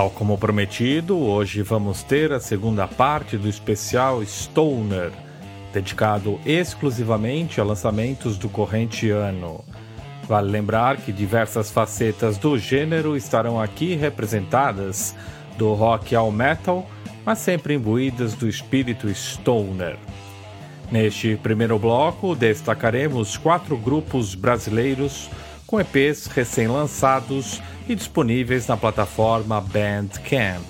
Tal como prometido, hoje vamos ter a segunda parte do especial Stoner, dedicado exclusivamente a lançamentos do corrente ano. Vale lembrar que diversas facetas do gênero estarão aqui representadas, do rock ao metal, mas sempre imbuídas do espírito stoner. Neste primeiro bloco, destacaremos quatro grupos brasileiros com EPs recém-lançados e disponíveis na plataforma Bandcamp.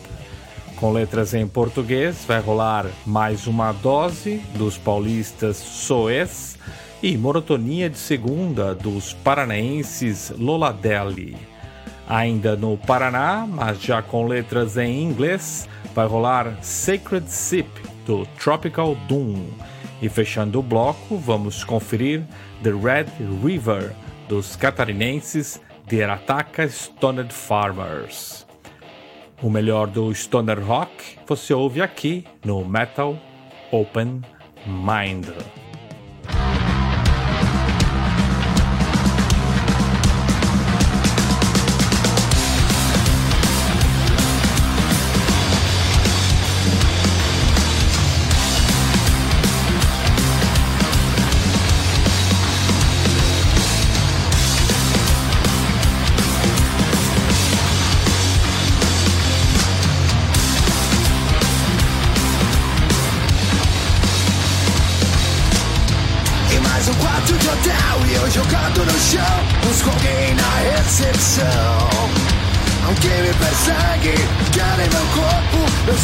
Com letras em português, vai rolar mais uma dose dos paulistas Soes e Monotonia de Segunda dos paranaenses Loladelli. Ainda no Paraná, mas já com letras em inglês, vai rolar Sacred Sip do Tropical Doom. E fechando o bloco, vamos conferir The Red River dos catarinenses The Ataka Stoned Farmers. O melhor do stoner rock você ouve aqui no Metal Open Mind.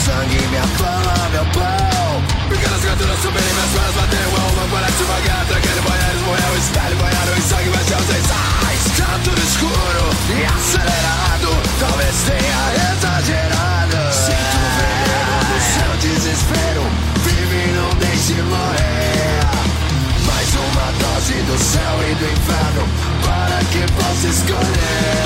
sangue, minha fama, meu pau Pequenas criaturas subiram minhas pernas, bateu a uma Agora devagar, traquei banheiros, morreu o espelho Banharam em sangue, mas eu sei sais Canto escuro e acelerado. Talvez tenha exagerado. Sinto o veneno do seu desespero. Vive e não deixe morrer. Mais uma dose do céu e do inferno. Para que possa escolher.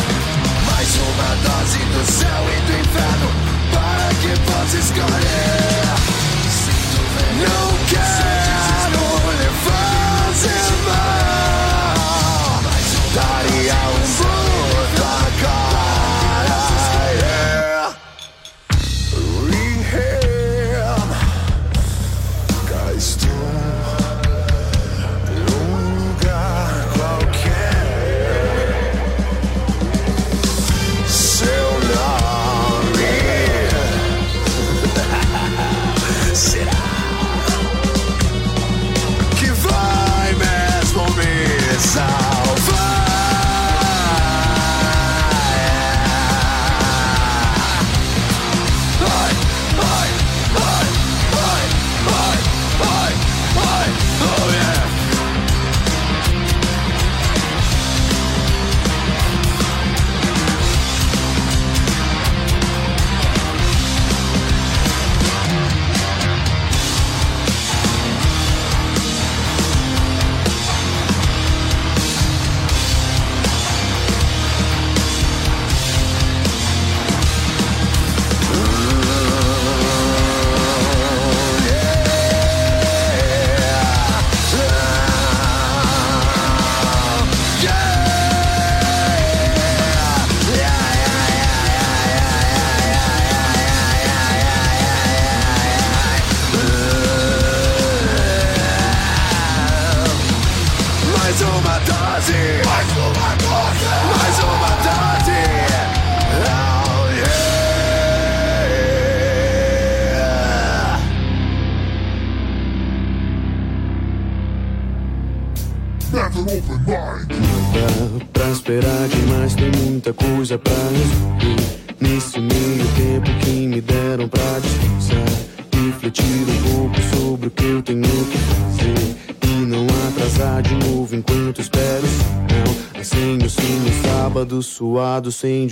esperar demais, tem muita coisa pra resolver. Nesse meio tempo sem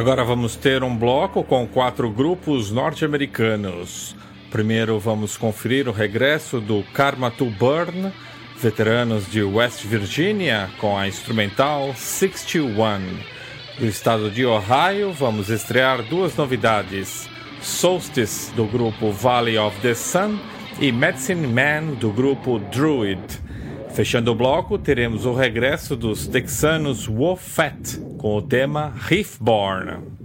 Agora vamos ter um bloco com quatro grupos norte-americanos. Primeiro vamos conferir o regresso do Karma to Burn, veteranos de West Virginia, com a instrumental 61. Do estado de Ohio, vamos estrear duas novidades: Solstice, do grupo Valley of the Sun, e Medicine Man, do grupo Druid. Fechando o bloco, teremos o regresso dos texanos Wolfat com o tema Riffborn.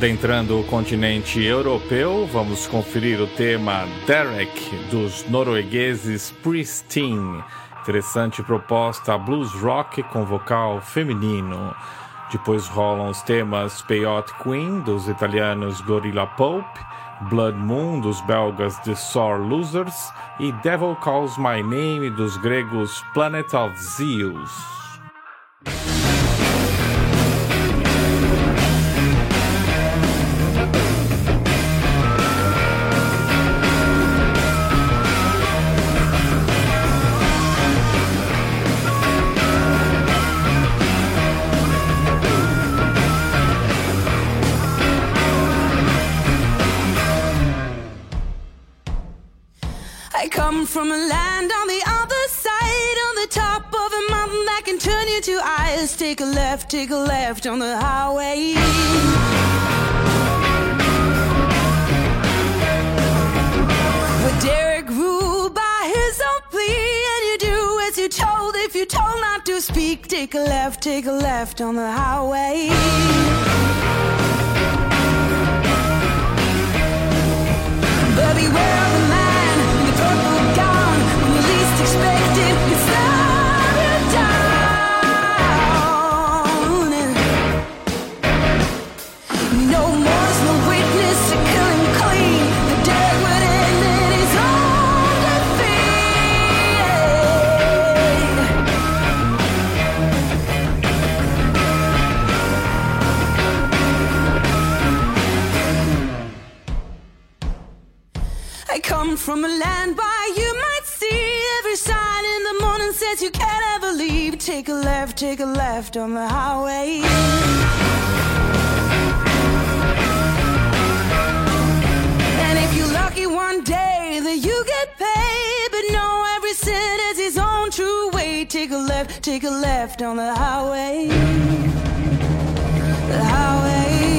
Adentrando o continente europeu, vamos conferir o tema Derek dos noruegueses Pristine. Interessante proposta blues rock com vocal feminino. Depois rolam os temas Peyote Queen, dos italianos Gorilla Pope, Blood Moon, dos belgas The Sore Losers e Devil Calls My Name, dos gregos Planet of Zeus. You to ice. Take a left, take a left on the highway. But Derek ruled by his own plea, and you do as you're told. If you're told not to speak, take a left, take a left on the highway. But beware man. from a land by you might see every sign in the morning says you can't ever leave. Take a left, take a left on the highway. And if you're lucky one day that you get paid, but know every sin is his own true way. Take a left, take a left on the highway. The highway.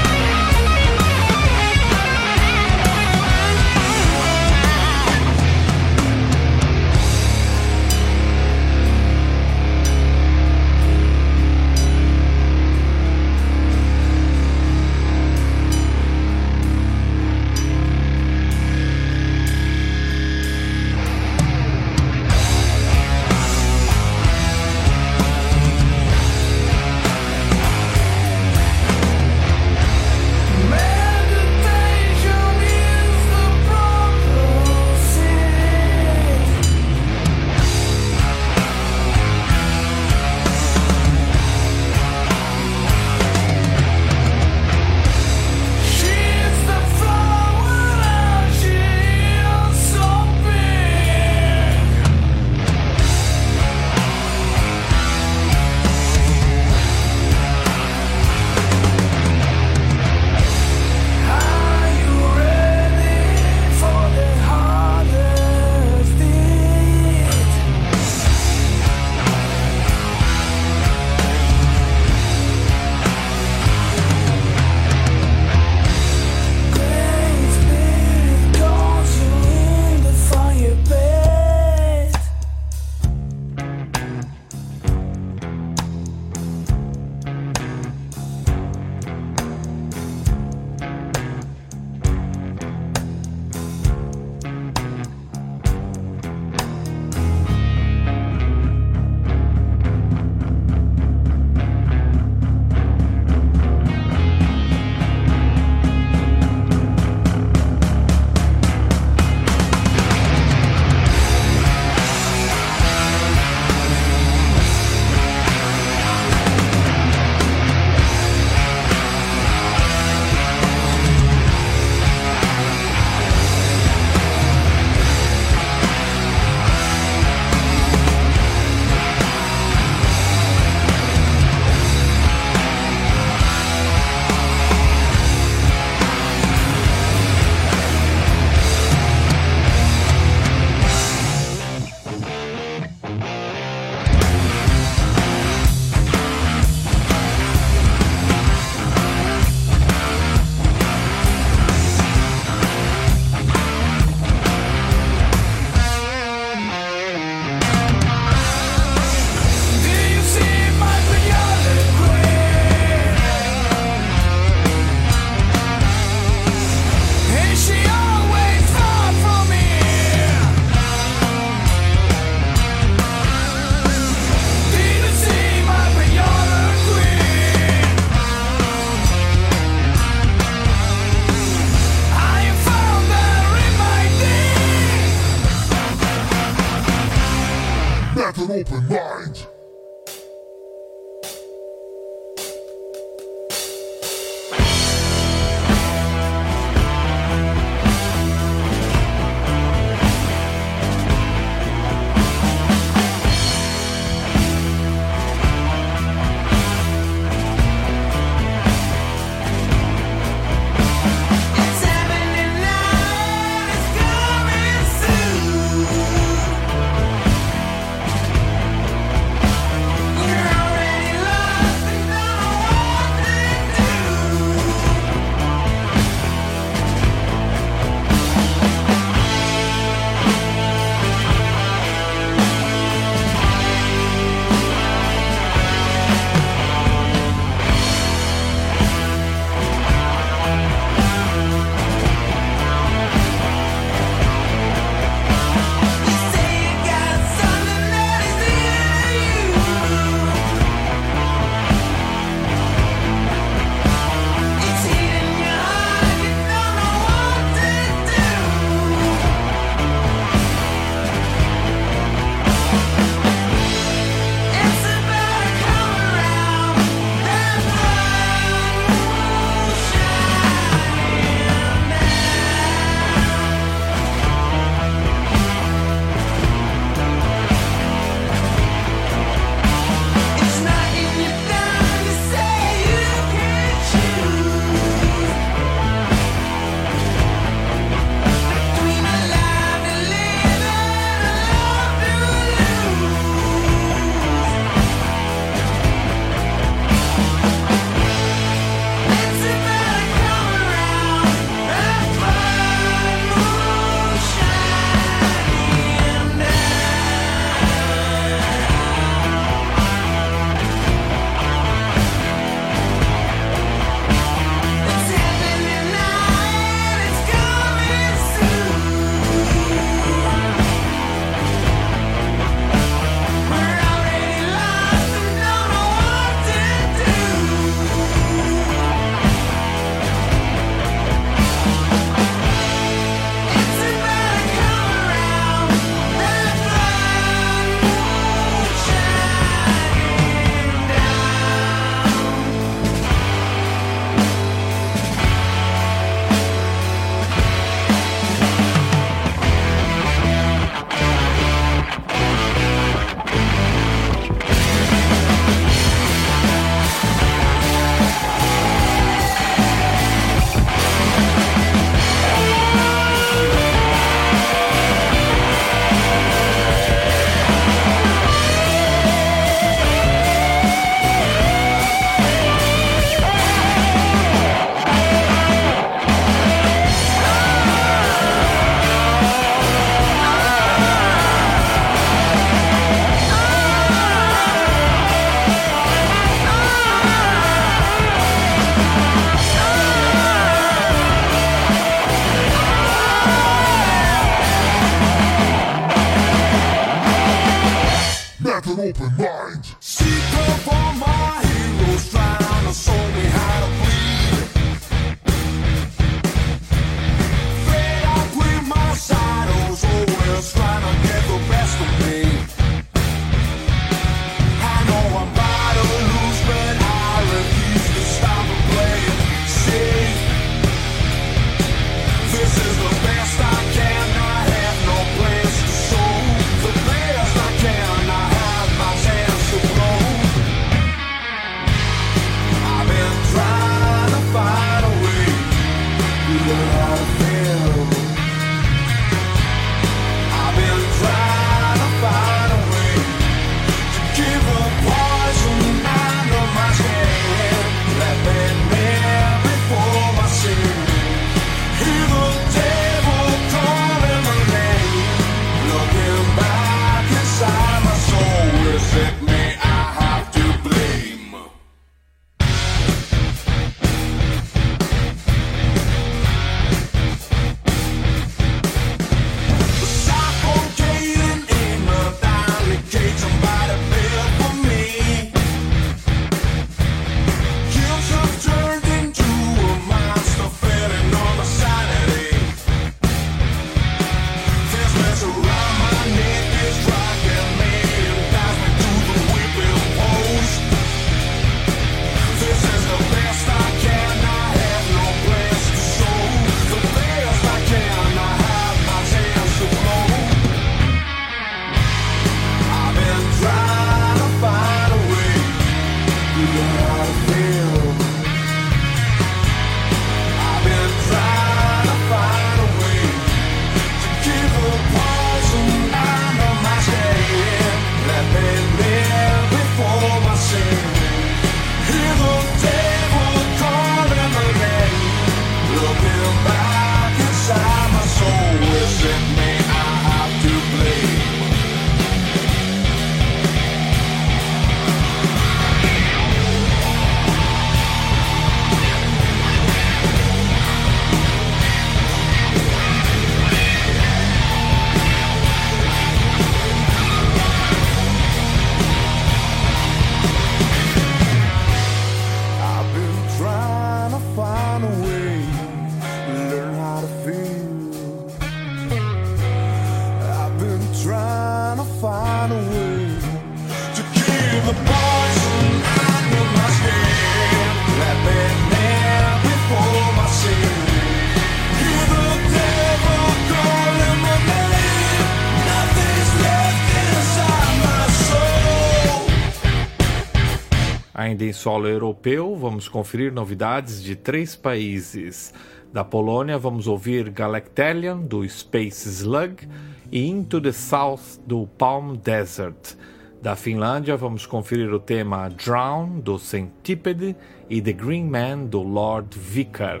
Solo europeu, vamos conferir novidades de três países. Da Polônia, vamos ouvir Galactalion, do Space Slug, e Into the South, do Palm Desert. Da Finlândia, vamos conferir o tema Drown, do Centipede, e The Green Man, do Lord Vicar.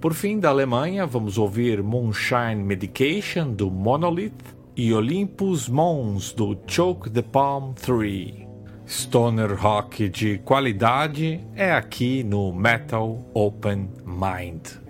Por fim, da Alemanha, vamos ouvir Moonshine Medication, do Monolith, e Olympus Mons, do Choke the Palm 3. Stoner rock de qualidade é aqui no Metal Open Mind.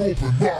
Open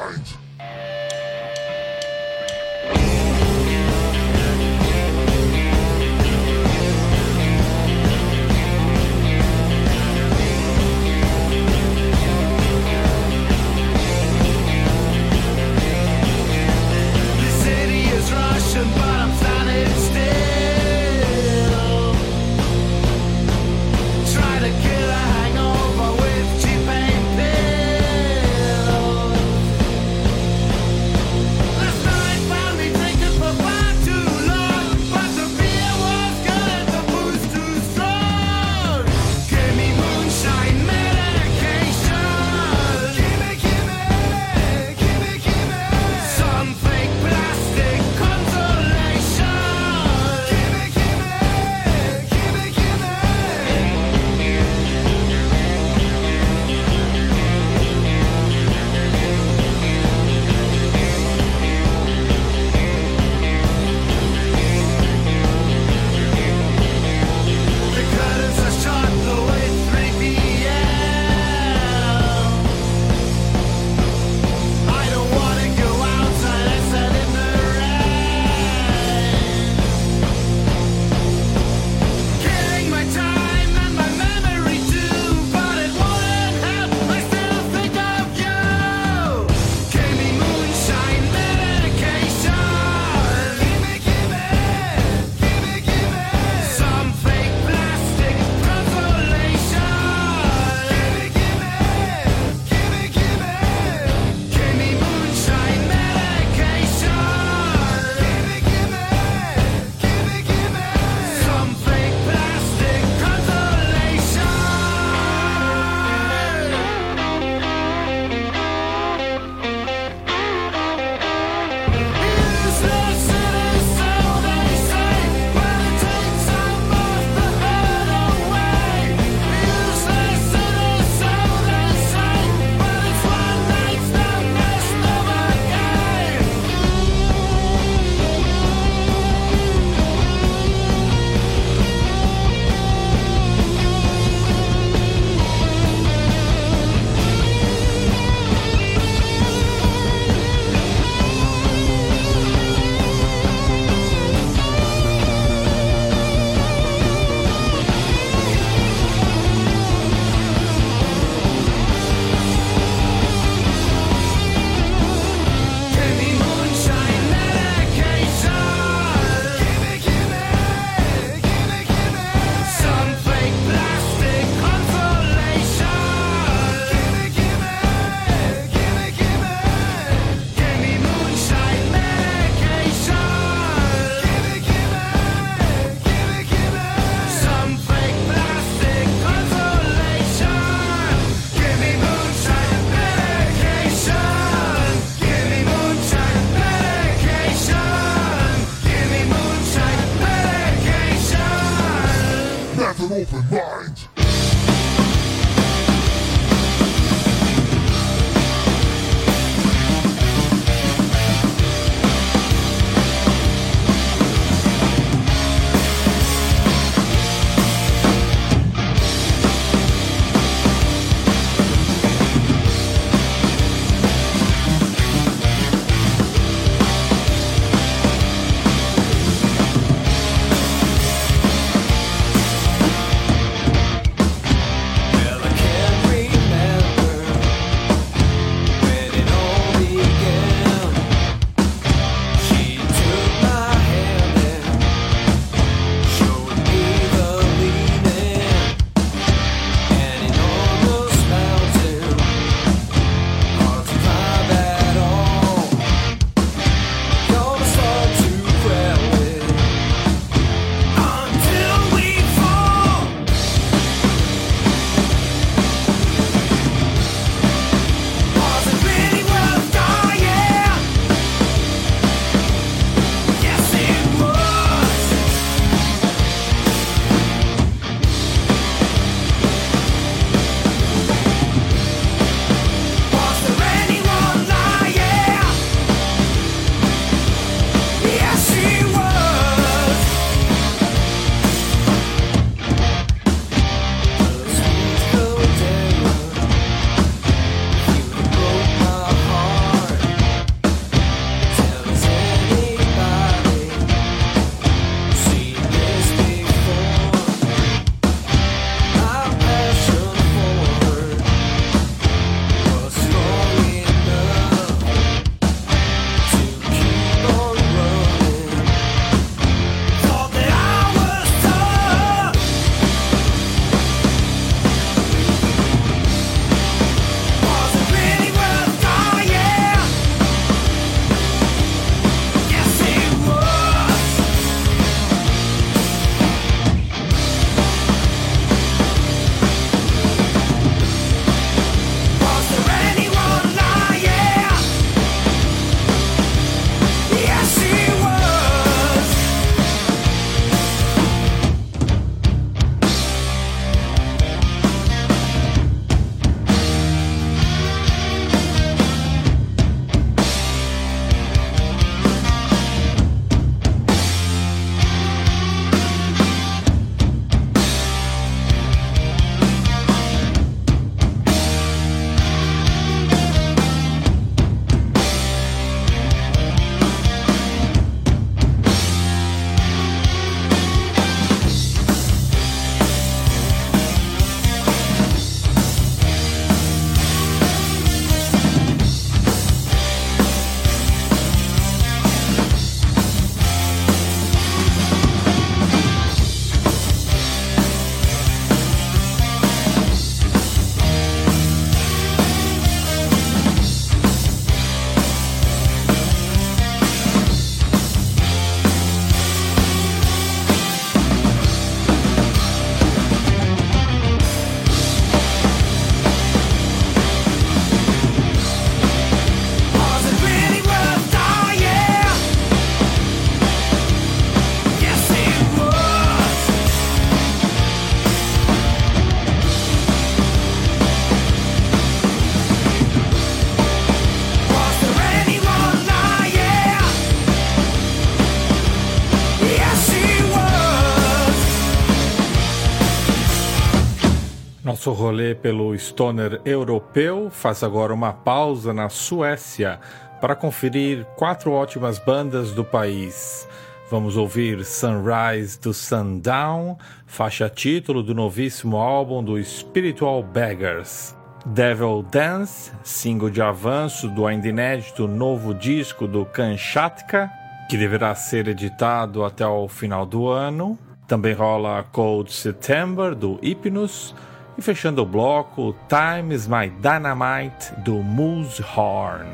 Nosso rolê pelo stoner europeu faz agora uma pausa na Suécia para conferir quatro ótimas bandas do país. Vamos ouvir Sunrise do Sundown, faixa título do novíssimo álbum do Spiritual Beggars. Devil Dance, single de avanço do ainda inédito novo disco do Kamchatka, que deverá ser editado até o final do ano. Também rola Cold September do Hypnos e fechando o bloco Time is My Dynamite do Moose Horn.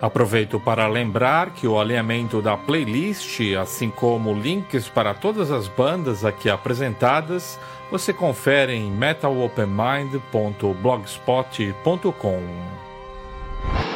Aproveito para lembrar que o alinhamento da playlist, assim como links para todas as bandas aqui apresentadas, você confere em metalopenmind.blogspot.com.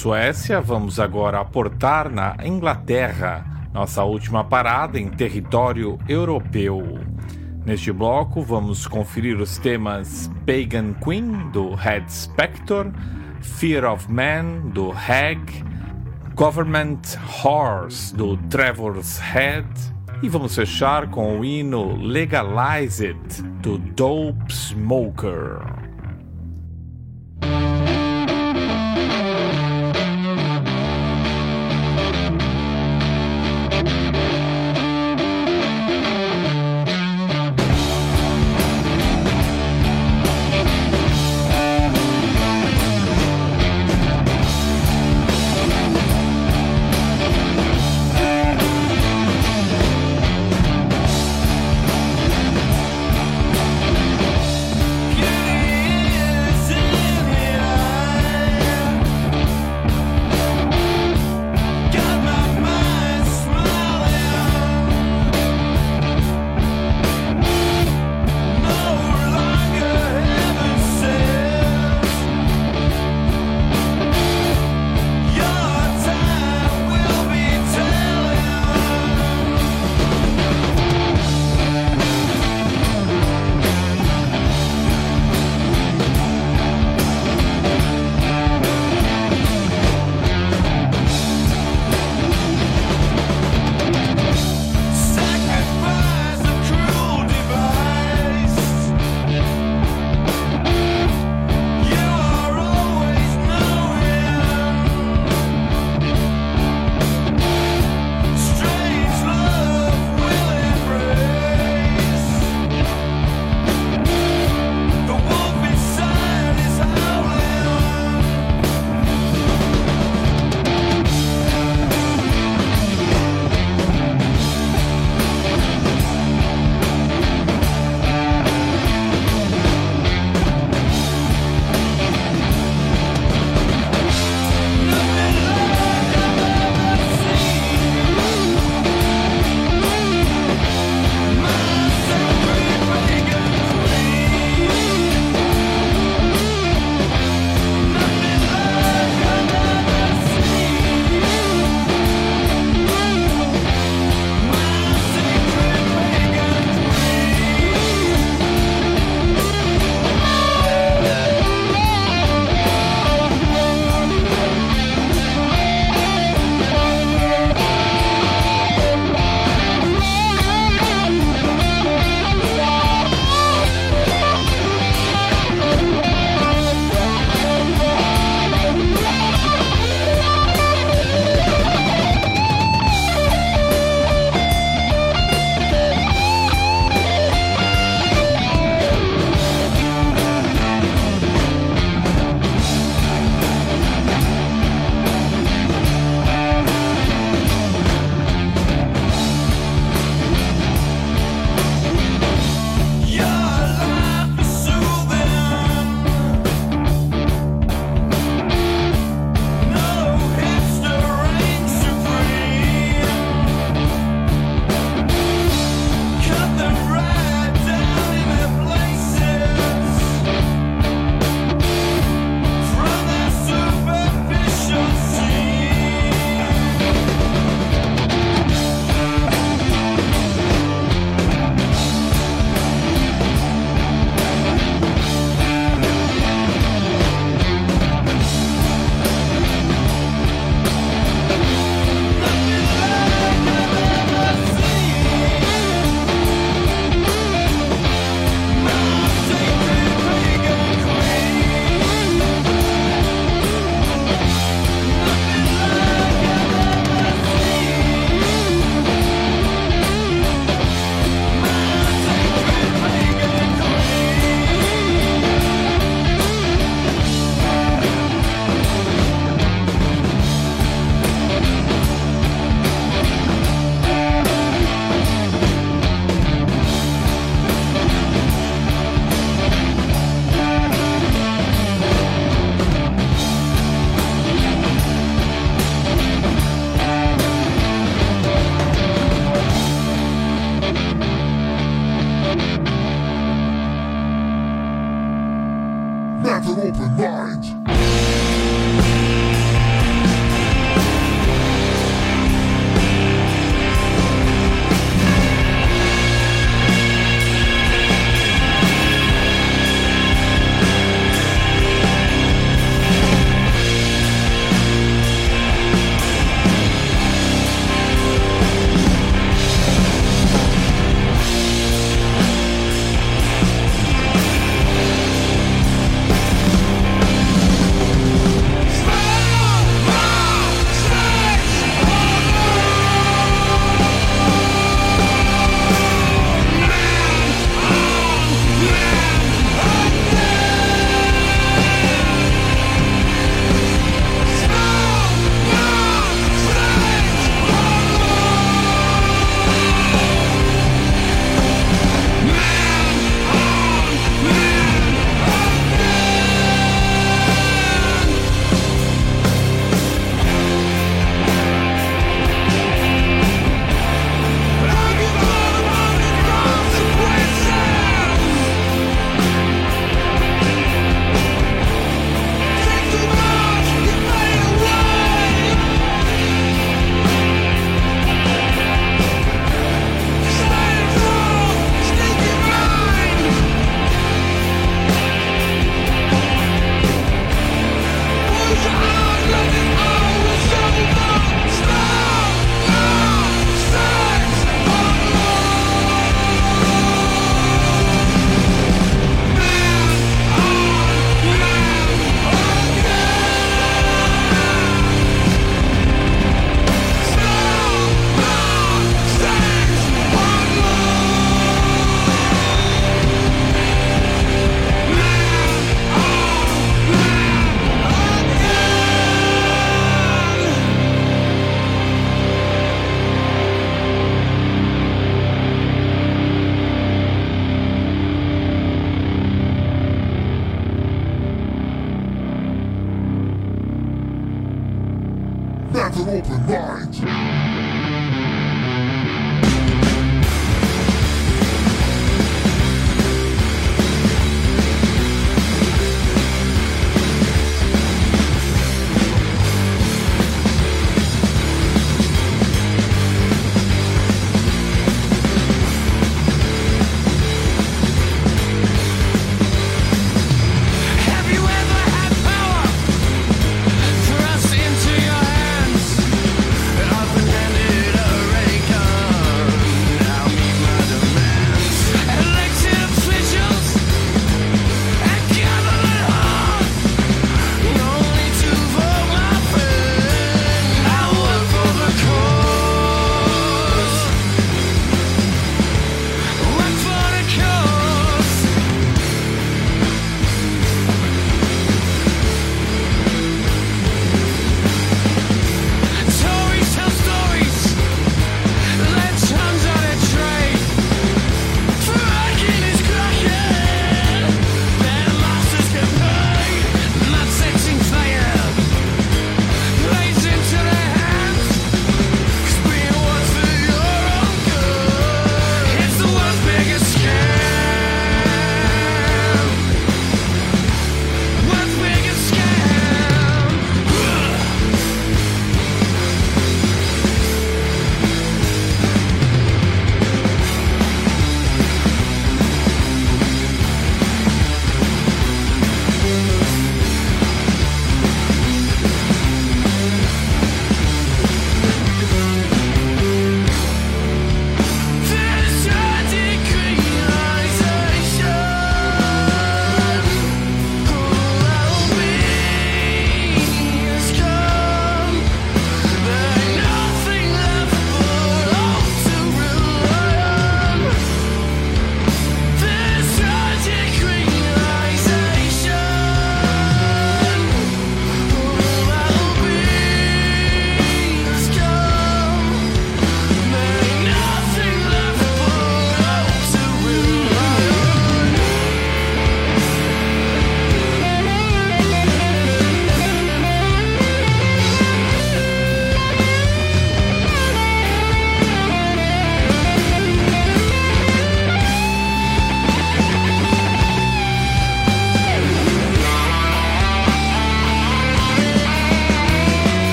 Suécia, vamos agora aportar na Inglaterra, nossa última parada em território europeu. Neste bloco, vamos conferir os temas Pagan Queen, do Head Spector, Fear of Man, do Hag, Government Horse, do Trevor's Head, e vamos fechar com o hino Legalize It, do Dope Smoker.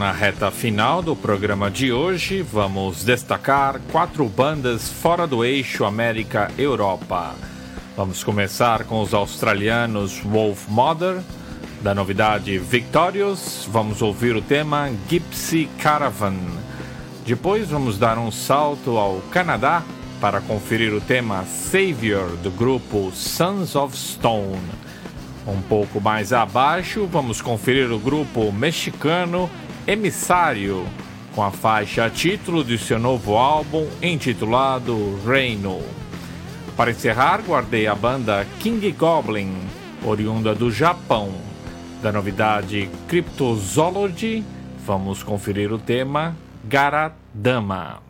Na reta final do programa de hoje, vamos destacar quatro bandas fora do eixo América-Europa. Vamos começar com os australianos Wolf Mother, da novidade Victorious, vamos ouvir o tema Gypsy Caravan. Depois vamos dar um salto ao Canadá para conferir o tema Savior do grupo Sons of Stone. Um pouco mais abaixo, vamos conferir o grupo mexicano Emissário, com a faixa título de seu novo álbum intitulado Reino. Para encerrar, guardei a banda King Goblin, oriunda do Japão. Da novidade Cryptozoology, vamos conferir o tema Garadama.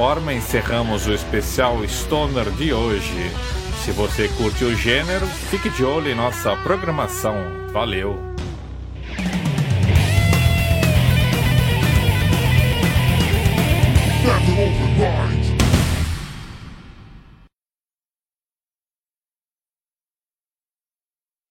Forma, encerramos o especial Stoner de hoje. Se você curte o gênero, fique de olho em nossa programação. Valeu!